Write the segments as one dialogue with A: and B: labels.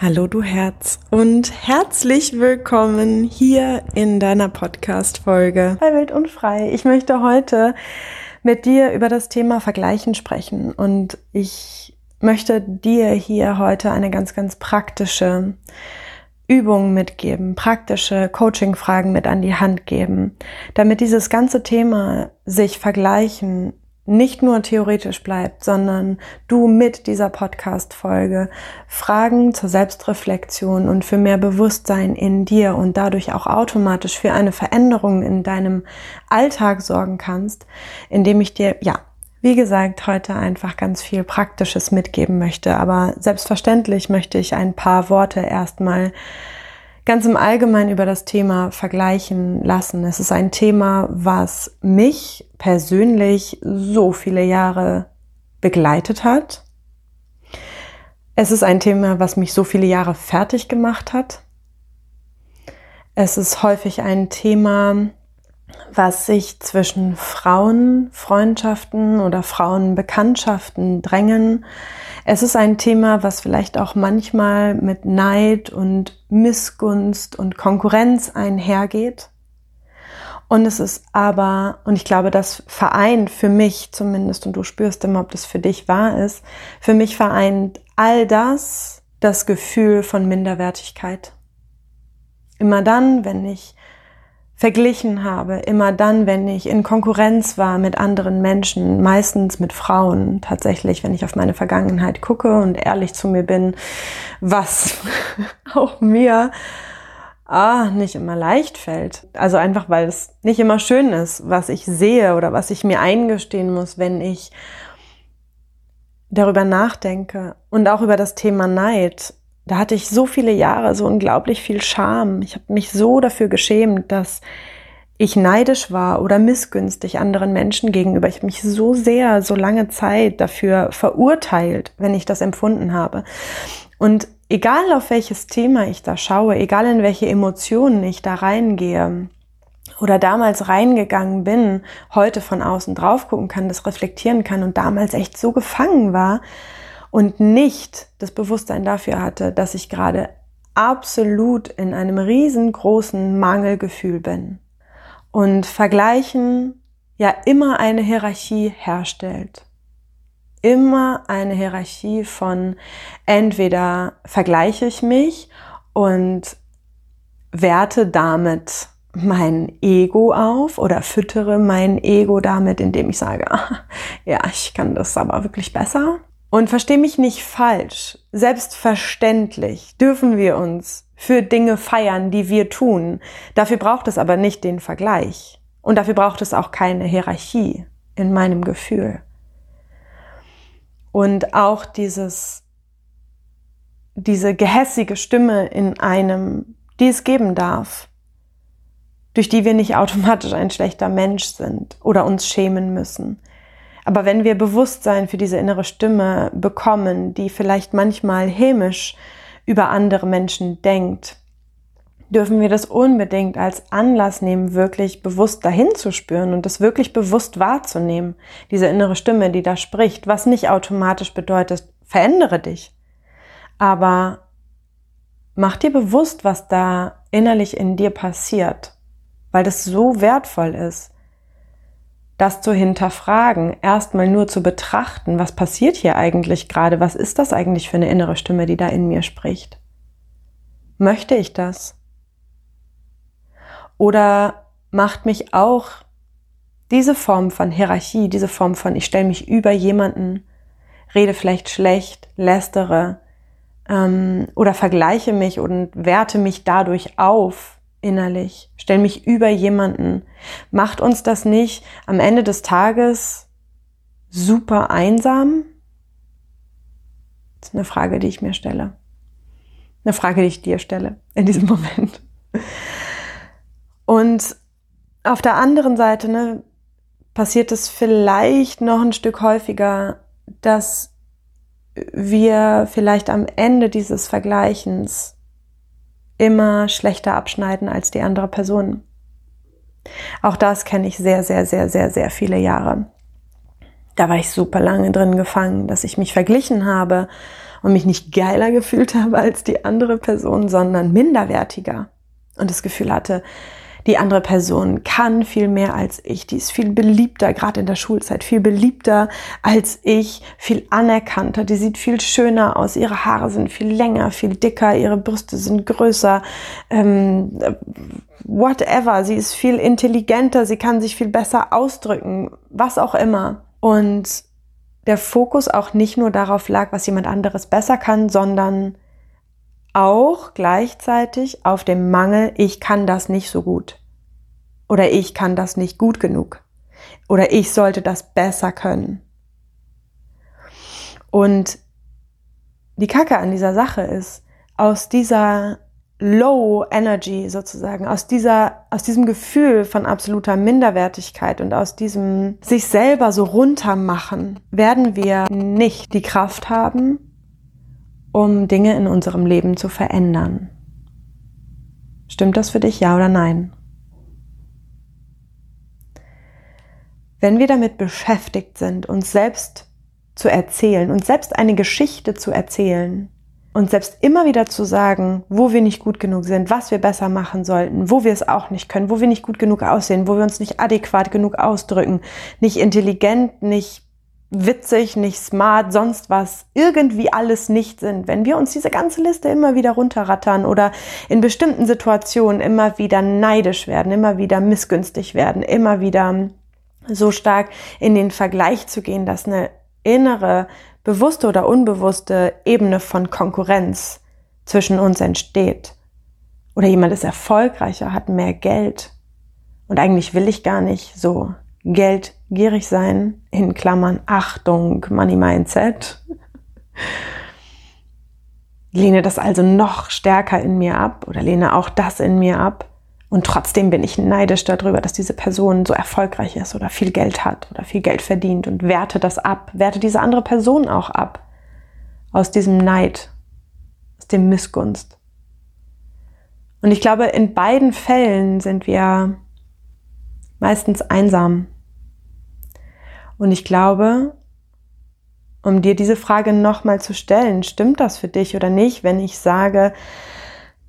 A: Hallo du Herz und herzlich willkommen hier in deiner Podcast-Folge bei Wild und Frei. Ich möchte heute mit dir über das Thema Vergleichen sprechen und ich möchte dir hier heute eine ganz, ganz praktische Übung mitgeben, praktische Coaching-Fragen mit an die Hand geben, damit dieses ganze Thema sich vergleichen nicht nur theoretisch bleibt, sondern du mit dieser Podcast-Folge Fragen zur Selbstreflexion und für mehr Bewusstsein in dir und dadurch auch automatisch für eine Veränderung in deinem Alltag sorgen kannst, indem ich dir, ja, wie gesagt, heute einfach ganz viel Praktisches mitgeben möchte. Aber selbstverständlich möchte ich ein paar Worte erstmal ganz im Allgemeinen über das Thema vergleichen lassen. Es ist ein Thema, was mich persönlich so viele Jahre begleitet hat. Es ist ein Thema, was mich so viele Jahre fertig gemacht hat. Es ist häufig ein Thema, was sich zwischen Frauenfreundschaften oder Frauenbekanntschaften drängen. Es ist ein Thema, was vielleicht auch manchmal mit Neid und Missgunst und Konkurrenz einhergeht. Und es ist aber, und ich glaube, das vereint für mich zumindest, und du spürst immer, ob das für dich wahr ist, für mich vereint all das das Gefühl von Minderwertigkeit. Immer dann, wenn ich verglichen habe, immer dann, wenn ich in Konkurrenz war mit anderen Menschen, meistens mit Frauen tatsächlich, wenn ich auf meine Vergangenheit gucke und ehrlich zu mir bin, was auch mir ah, nicht immer leicht fällt. Also einfach, weil es nicht immer schön ist, was ich sehe oder was ich mir eingestehen muss, wenn ich darüber nachdenke und auch über das Thema Neid da hatte ich so viele Jahre so unglaublich viel Scham. Ich habe mich so dafür geschämt, dass ich neidisch war oder missgünstig anderen Menschen gegenüber. Ich habe mich so sehr, so lange Zeit dafür verurteilt, wenn ich das empfunden habe. Und egal auf welches Thema ich da schaue, egal in welche Emotionen ich da reingehe oder damals reingegangen bin, heute von außen drauf gucken kann, das reflektieren kann und damals echt so gefangen war, und nicht das Bewusstsein dafür hatte, dass ich gerade absolut in einem riesengroßen Mangelgefühl bin. Und Vergleichen ja immer eine Hierarchie herstellt. Immer eine Hierarchie von entweder vergleiche ich mich und werte damit mein Ego auf oder füttere mein Ego damit, indem ich sage, ja, ich kann das aber wirklich besser. Und versteh mich nicht falsch. Selbstverständlich dürfen wir uns für Dinge feiern, die wir tun. Dafür braucht es aber nicht den Vergleich. Und dafür braucht es auch keine Hierarchie in meinem Gefühl. Und auch dieses, diese gehässige Stimme in einem, die es geben darf, durch die wir nicht automatisch ein schlechter Mensch sind oder uns schämen müssen. Aber wenn wir Bewusstsein für diese innere Stimme bekommen, die vielleicht manchmal hämisch über andere Menschen denkt, dürfen wir das unbedingt als Anlass nehmen, wirklich bewusst dahin zu spüren und das wirklich bewusst wahrzunehmen. Diese innere Stimme, die da spricht, was nicht automatisch bedeutet, verändere dich. Aber mach dir bewusst, was da innerlich in dir passiert, weil das so wertvoll ist das zu hinterfragen, erstmal nur zu betrachten, was passiert hier eigentlich gerade, was ist das eigentlich für eine innere Stimme, die da in mir spricht? Möchte ich das? Oder macht mich auch diese Form von Hierarchie, diese Form von ich stelle mich über jemanden, rede vielleicht schlecht, lästere ähm, oder vergleiche mich und werte mich dadurch auf, innerlich, stell mich über jemanden. Macht uns das nicht am Ende des Tages super einsam? Das ist eine Frage, die ich mir stelle. Eine Frage, die ich dir stelle in diesem Moment. Und auf der anderen Seite ne, passiert es vielleicht noch ein Stück häufiger, dass wir vielleicht am Ende dieses Vergleichens immer schlechter abschneiden als die andere Person. Auch das kenne ich sehr, sehr, sehr, sehr, sehr viele Jahre. Da war ich super lange drin gefangen, dass ich mich verglichen habe und mich nicht geiler gefühlt habe als die andere Person, sondern minderwertiger und das Gefühl hatte, die andere Person kann viel mehr als ich, die ist viel beliebter, gerade in der Schulzeit, viel beliebter als ich, viel anerkannter, die sieht viel schöner aus, ihre Haare sind viel länger, viel dicker, ihre Brüste sind größer, ähm, whatever, sie ist viel intelligenter, sie kann sich viel besser ausdrücken, was auch immer. Und der Fokus auch nicht nur darauf lag, was jemand anderes besser kann, sondern auch gleichzeitig auf dem Mangel, ich kann das nicht so gut. Oder ich kann das nicht gut genug. Oder ich sollte das besser können. Und die Kacke an dieser Sache ist, aus dieser Low Energy sozusagen, aus dieser, aus diesem Gefühl von absoluter Minderwertigkeit und aus diesem sich selber so runtermachen, werden wir nicht die Kraft haben, um Dinge in unserem Leben zu verändern. Stimmt das für dich, ja oder nein? Wenn wir damit beschäftigt sind, uns selbst zu erzählen, uns selbst eine Geschichte zu erzählen und selbst immer wieder zu sagen, wo wir nicht gut genug sind, was wir besser machen sollten, wo wir es auch nicht können, wo wir nicht gut genug aussehen, wo wir uns nicht adäquat genug ausdrücken, nicht intelligent, nicht witzig, nicht smart, sonst was, irgendwie alles nicht sind, wenn wir uns diese ganze Liste immer wieder runterrattern oder in bestimmten Situationen immer wieder neidisch werden, immer wieder missgünstig werden, immer wieder so stark in den Vergleich zu gehen, dass eine innere, bewusste oder unbewusste Ebene von Konkurrenz zwischen uns entsteht. Oder jemand ist erfolgreicher, hat mehr Geld. Und eigentlich will ich gar nicht so geldgierig sein, in Klammern Achtung, Money Mindset. Lehne das also noch stärker in mir ab oder lehne auch das in mir ab. Und trotzdem bin ich neidisch darüber, dass diese Person so erfolgreich ist oder viel Geld hat oder viel Geld verdient und werte das ab, werte diese andere Person auch ab. Aus diesem Neid, aus dem Missgunst. Und ich glaube, in beiden Fällen sind wir meistens einsam. Und ich glaube, um dir diese Frage nochmal zu stellen, stimmt das für dich oder nicht, wenn ich sage,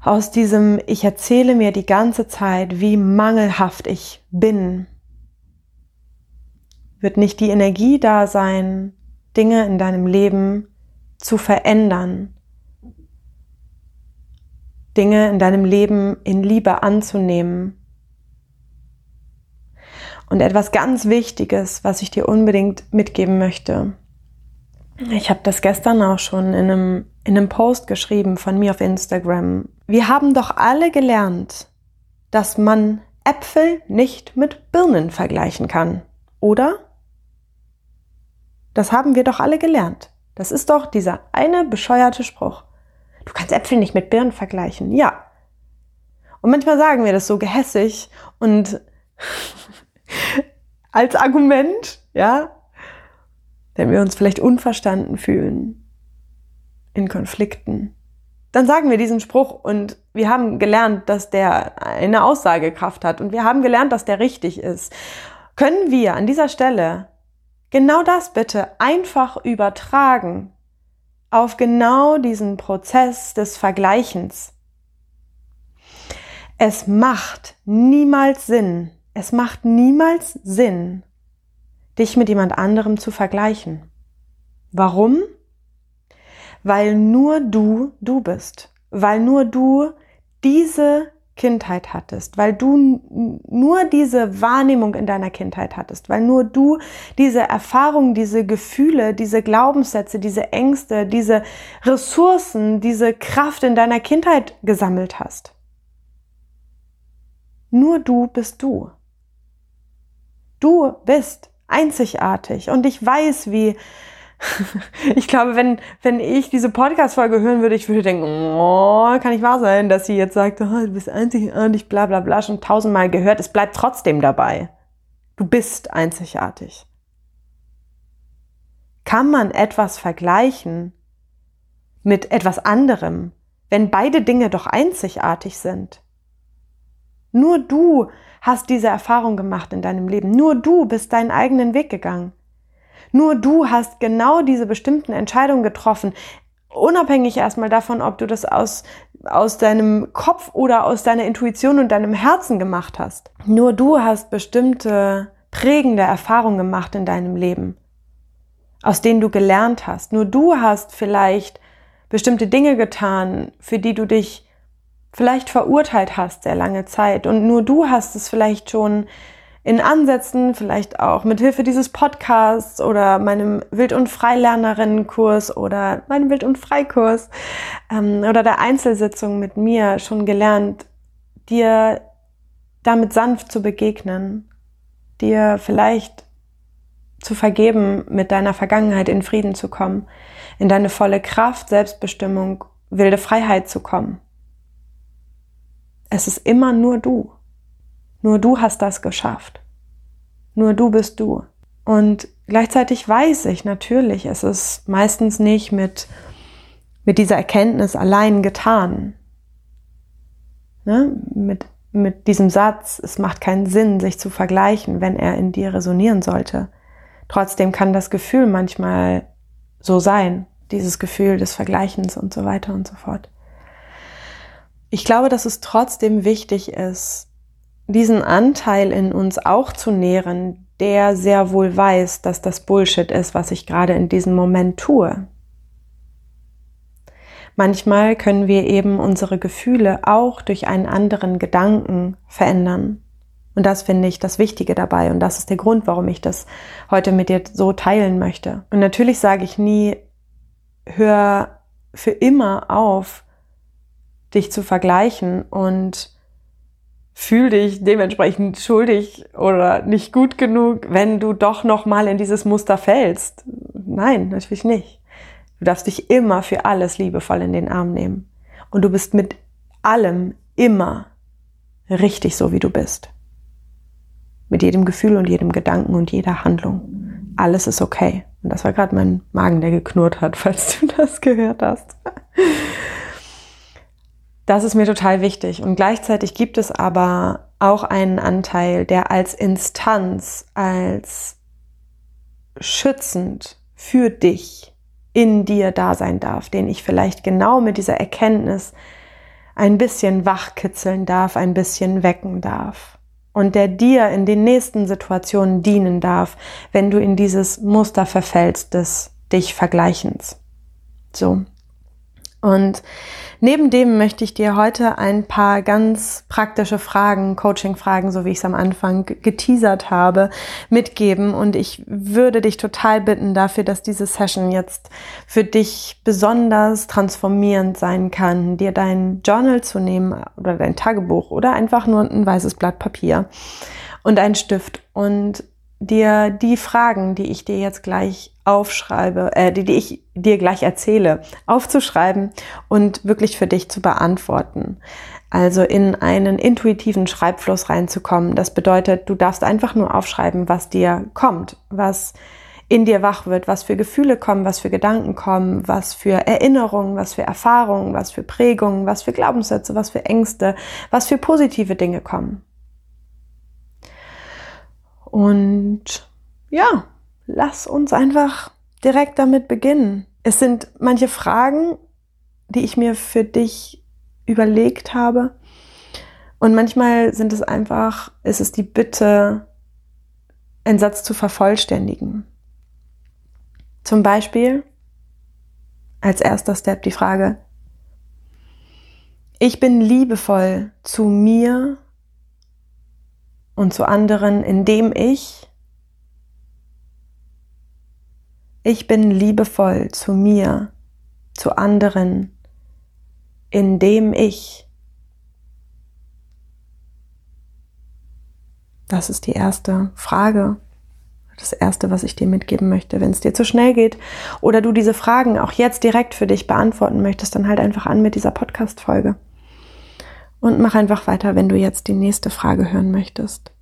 A: aus diesem, ich erzähle mir die ganze Zeit, wie mangelhaft ich bin, wird nicht die Energie da sein, Dinge in deinem Leben zu verändern, Dinge in deinem Leben in Liebe anzunehmen und etwas ganz Wichtiges, was ich dir unbedingt mitgeben möchte. Ich habe das gestern auch schon in einem, in einem Post geschrieben von mir auf Instagram. Wir haben doch alle gelernt, dass man Äpfel nicht mit Birnen vergleichen kann, oder? Das haben wir doch alle gelernt. Das ist doch dieser eine bescheuerte Spruch. Du kannst Äpfel nicht mit Birnen vergleichen. Ja. Und manchmal sagen wir das so gehässig und als Argument, ja, wenn wir uns vielleicht unverstanden fühlen in Konflikten. Dann sagen wir diesen Spruch und wir haben gelernt, dass der eine Aussagekraft hat und wir haben gelernt, dass der richtig ist. Können wir an dieser Stelle genau das bitte einfach übertragen auf genau diesen Prozess des Vergleichens? Es macht niemals Sinn, es macht niemals Sinn, dich mit jemand anderem zu vergleichen. Warum? Weil nur du du bist, weil nur du diese Kindheit hattest, weil du nur diese Wahrnehmung in deiner Kindheit hattest, weil nur du diese Erfahrungen, diese Gefühle, diese Glaubenssätze, diese Ängste, diese Ressourcen, diese Kraft in deiner Kindheit gesammelt hast. Nur du bist du. Du bist einzigartig und ich weiß, wie ich glaube, wenn, wenn ich diese Podcast-Folge hören würde, ich würde denken, oh, kann nicht wahr sein, dass sie jetzt sagt, oh, du bist einzigartig, bla bla bla, schon tausendmal gehört. Es bleibt trotzdem dabei. Du bist einzigartig. Kann man etwas vergleichen mit etwas anderem, wenn beide Dinge doch einzigartig sind? Nur du hast diese Erfahrung gemacht in deinem Leben. Nur du bist deinen eigenen Weg gegangen. Nur du hast genau diese bestimmten Entscheidungen getroffen unabhängig erstmal davon, ob du das aus, aus deinem Kopf oder aus deiner Intuition und deinem Herzen gemacht hast. Nur du hast bestimmte prägende Erfahrungen gemacht in deinem Leben, aus denen du gelernt hast. Nur du hast vielleicht bestimmte Dinge getan, für die du dich vielleicht verurteilt hast sehr lange Zeit. Und nur du hast es vielleicht schon in Ansätzen, vielleicht auch mit Hilfe dieses Podcasts oder meinem Wild- und Freilernerinnenkurs oder meinem Wild- und Freikurs ähm, oder der Einzelsitzung mit mir schon gelernt, dir damit sanft zu begegnen, dir vielleicht zu vergeben, mit deiner Vergangenheit in Frieden zu kommen, in deine volle Kraft, Selbstbestimmung, wilde Freiheit zu kommen. Es ist immer nur du. Nur du hast das geschafft. Nur du bist du. Und gleichzeitig weiß ich natürlich, es ist meistens nicht mit, mit dieser Erkenntnis allein getan. Ne? Mit, mit diesem Satz, es macht keinen Sinn, sich zu vergleichen, wenn er in dir resonieren sollte. Trotzdem kann das Gefühl manchmal so sein, dieses Gefühl des Vergleichens und so weiter und so fort. Ich glaube, dass es trotzdem wichtig ist, diesen Anteil in uns auch zu nähren, der sehr wohl weiß, dass das Bullshit ist, was ich gerade in diesem Moment tue. Manchmal können wir eben unsere Gefühle auch durch einen anderen Gedanken verändern. Und das finde ich das Wichtige dabei. Und das ist der Grund, warum ich das heute mit dir so teilen möchte. Und natürlich sage ich nie, hör für immer auf, dich zu vergleichen und fühl dich dementsprechend schuldig oder nicht gut genug, wenn du doch noch mal in dieses Muster fällst. Nein, natürlich nicht. Du darfst dich immer für alles liebevoll in den Arm nehmen. Und du bist mit allem immer richtig so, wie du bist. Mit jedem Gefühl und jedem Gedanken und jeder Handlung. Alles ist okay. Und das war gerade mein Magen, der geknurrt hat, falls du das gehört hast. Das ist mir total wichtig. Und gleichzeitig gibt es aber auch einen Anteil, der als Instanz, als schützend für dich in dir da sein darf, den ich vielleicht genau mit dieser Erkenntnis ein bisschen wachkitzeln darf, ein bisschen wecken darf. Und der dir in den nächsten Situationen dienen darf, wenn du in dieses Muster verfällst des dich Vergleichens. So. Und Neben dem möchte ich dir heute ein paar ganz praktische Fragen, Coaching-Fragen, so wie ich es am Anfang geteasert habe, mitgeben. Und ich würde dich total bitten dafür, dass diese Session jetzt für dich besonders transformierend sein kann, dir dein Journal zu nehmen oder dein Tagebuch oder einfach nur ein weißes Blatt Papier und ein Stift und dir die Fragen, die ich dir jetzt gleich aufschreibe, äh, die, die ich dir gleich erzähle, aufzuschreiben und wirklich für dich zu beantworten. Also in einen intuitiven Schreibfluss reinzukommen. Das bedeutet, du darfst einfach nur aufschreiben, was dir kommt, was in dir wach wird, was für Gefühle kommen, was für Gedanken kommen, was für Erinnerungen, was für Erfahrungen, was für Prägungen, was für Glaubenssätze, was für Ängste, was für positive Dinge kommen. Und ja, lass uns einfach direkt damit beginnen. Es sind manche Fragen, die ich mir für dich überlegt habe. Und manchmal sind es einfach, ist es die Bitte, einen Satz zu vervollständigen. Zum Beispiel als erster Step die Frage, ich bin liebevoll zu mir und zu anderen, indem ich Ich bin liebevoll zu mir, zu anderen, indem ich. Das ist die erste Frage, das erste, was ich dir mitgeben möchte. Wenn es dir zu schnell geht oder du diese Fragen auch jetzt direkt für dich beantworten möchtest, dann halt einfach an mit dieser Podcast-Folge. Und mach einfach weiter, wenn du jetzt die nächste Frage hören möchtest.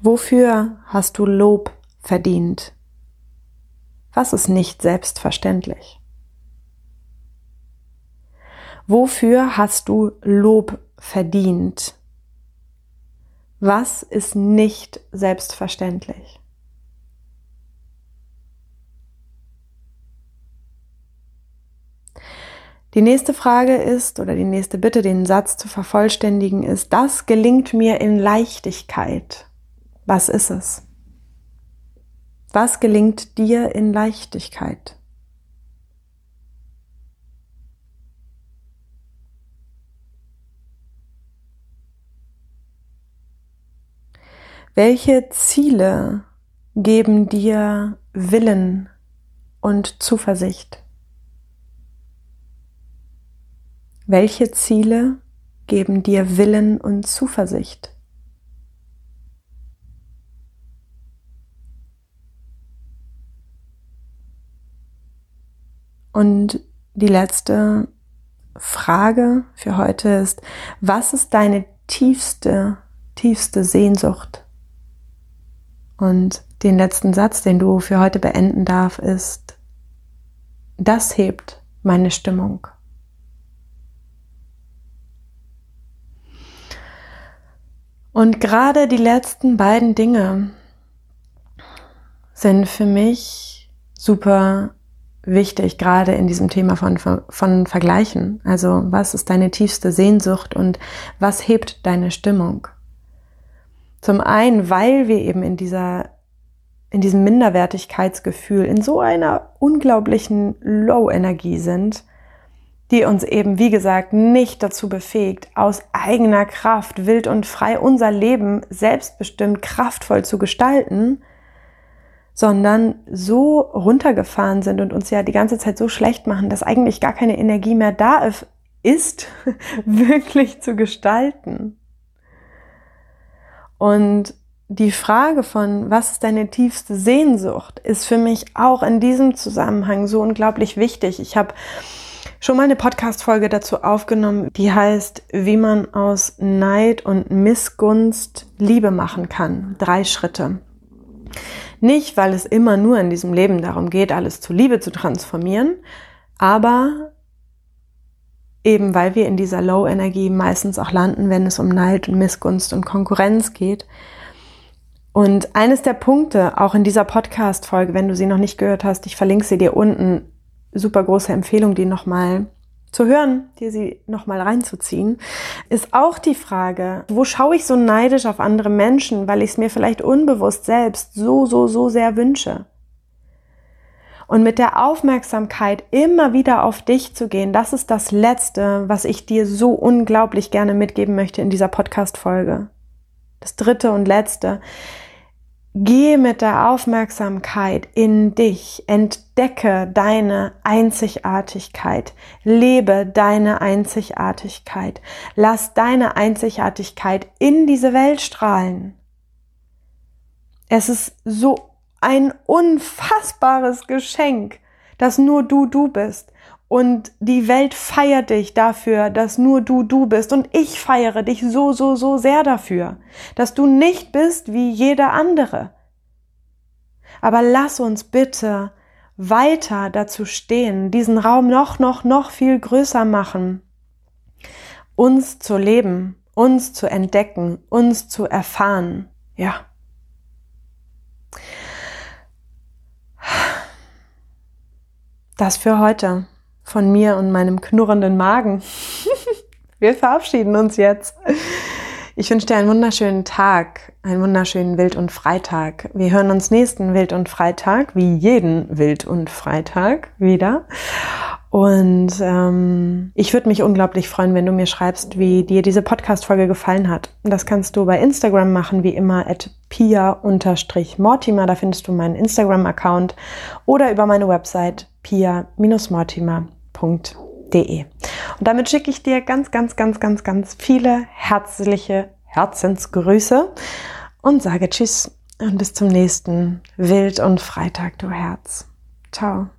A: Wofür hast du Lob verdient? Was ist nicht selbstverständlich? Wofür hast du Lob verdient? Was ist nicht selbstverständlich? Die nächste Frage ist, oder die nächste Bitte, den Satz zu vervollständigen, ist, das gelingt mir in Leichtigkeit. Was ist es? Was gelingt dir in Leichtigkeit? Welche Ziele geben dir Willen und Zuversicht? Welche Ziele geben dir Willen und Zuversicht? Und die letzte Frage für heute ist, was ist deine tiefste, tiefste Sehnsucht? Und den letzten Satz, den du für heute beenden darf, ist, das hebt meine Stimmung. Und gerade die letzten beiden Dinge sind für mich super wichtig, gerade in diesem Thema von, von Vergleichen. Also was ist deine tiefste Sehnsucht und was hebt deine Stimmung? Zum einen, weil wir eben in dieser, in diesem Minderwertigkeitsgefühl, in so einer unglaublichen Low-Energie sind, die uns eben, wie gesagt, nicht dazu befähigt, aus eigener Kraft wild und frei unser Leben selbstbestimmt kraftvoll zu gestalten, sondern so runtergefahren sind und uns ja die ganze Zeit so schlecht machen, dass eigentlich gar keine Energie mehr da ist, wirklich zu gestalten. Und die Frage von, was ist deine tiefste Sehnsucht, ist für mich auch in diesem Zusammenhang so unglaublich wichtig. Ich habe schon mal eine Podcast-Folge dazu aufgenommen, die heißt, wie man aus Neid und Missgunst Liebe machen kann. Drei Schritte. Nicht, weil es immer nur in diesem Leben darum geht, alles zu Liebe zu transformieren, aber eben weil wir in dieser Low-Energie meistens auch landen, wenn es um Neid und Missgunst und Konkurrenz geht. Und eines der Punkte, auch in dieser Podcast-Folge, wenn du sie noch nicht gehört hast, ich verlinke sie dir unten, super große Empfehlung, die nochmal zu hören, dir sie nochmal reinzuziehen, ist auch die Frage, wo schaue ich so neidisch auf andere Menschen, weil ich es mir vielleicht unbewusst selbst so, so, so sehr wünsche. Und mit der Aufmerksamkeit immer wieder auf dich zu gehen, das ist das Letzte, was ich dir so unglaublich gerne mitgeben möchte in dieser Podcast-Folge. Das Dritte und Letzte. Gehe mit der Aufmerksamkeit in dich, entdecke deine Einzigartigkeit, lebe deine Einzigartigkeit, lass deine Einzigartigkeit in diese Welt strahlen. Es ist so ein unfassbares Geschenk, dass nur du du bist. Und die Welt feiert dich dafür, dass nur du du bist. Und ich feiere dich so, so, so sehr dafür, dass du nicht bist wie jeder andere. Aber lass uns bitte weiter dazu stehen, diesen Raum noch, noch, noch viel größer machen, uns zu leben, uns zu entdecken, uns zu erfahren. Ja. Das für heute von mir und meinem knurrenden Magen. Wir verabschieden uns jetzt. Ich wünsche dir einen wunderschönen Tag, einen wunderschönen Wild- und Freitag. Wir hören uns nächsten Wild- und Freitag, wie jeden Wild- und Freitag wieder. Und ähm, ich würde mich unglaublich freuen, wenn du mir schreibst, wie dir diese Podcast-Folge gefallen hat. Das kannst du bei Instagram machen, wie immer, at pia-mortimer. Da findest du meinen Instagram-Account oder über meine Website pia-mortimer.com www.herzensgrüße.de. Und damit schicke ich dir ganz, ganz, ganz, ganz, ganz viele herzliche Herzensgrüße und sage Tschüss und bis zum nächsten Wild und Freitag, du Herz. Ciao.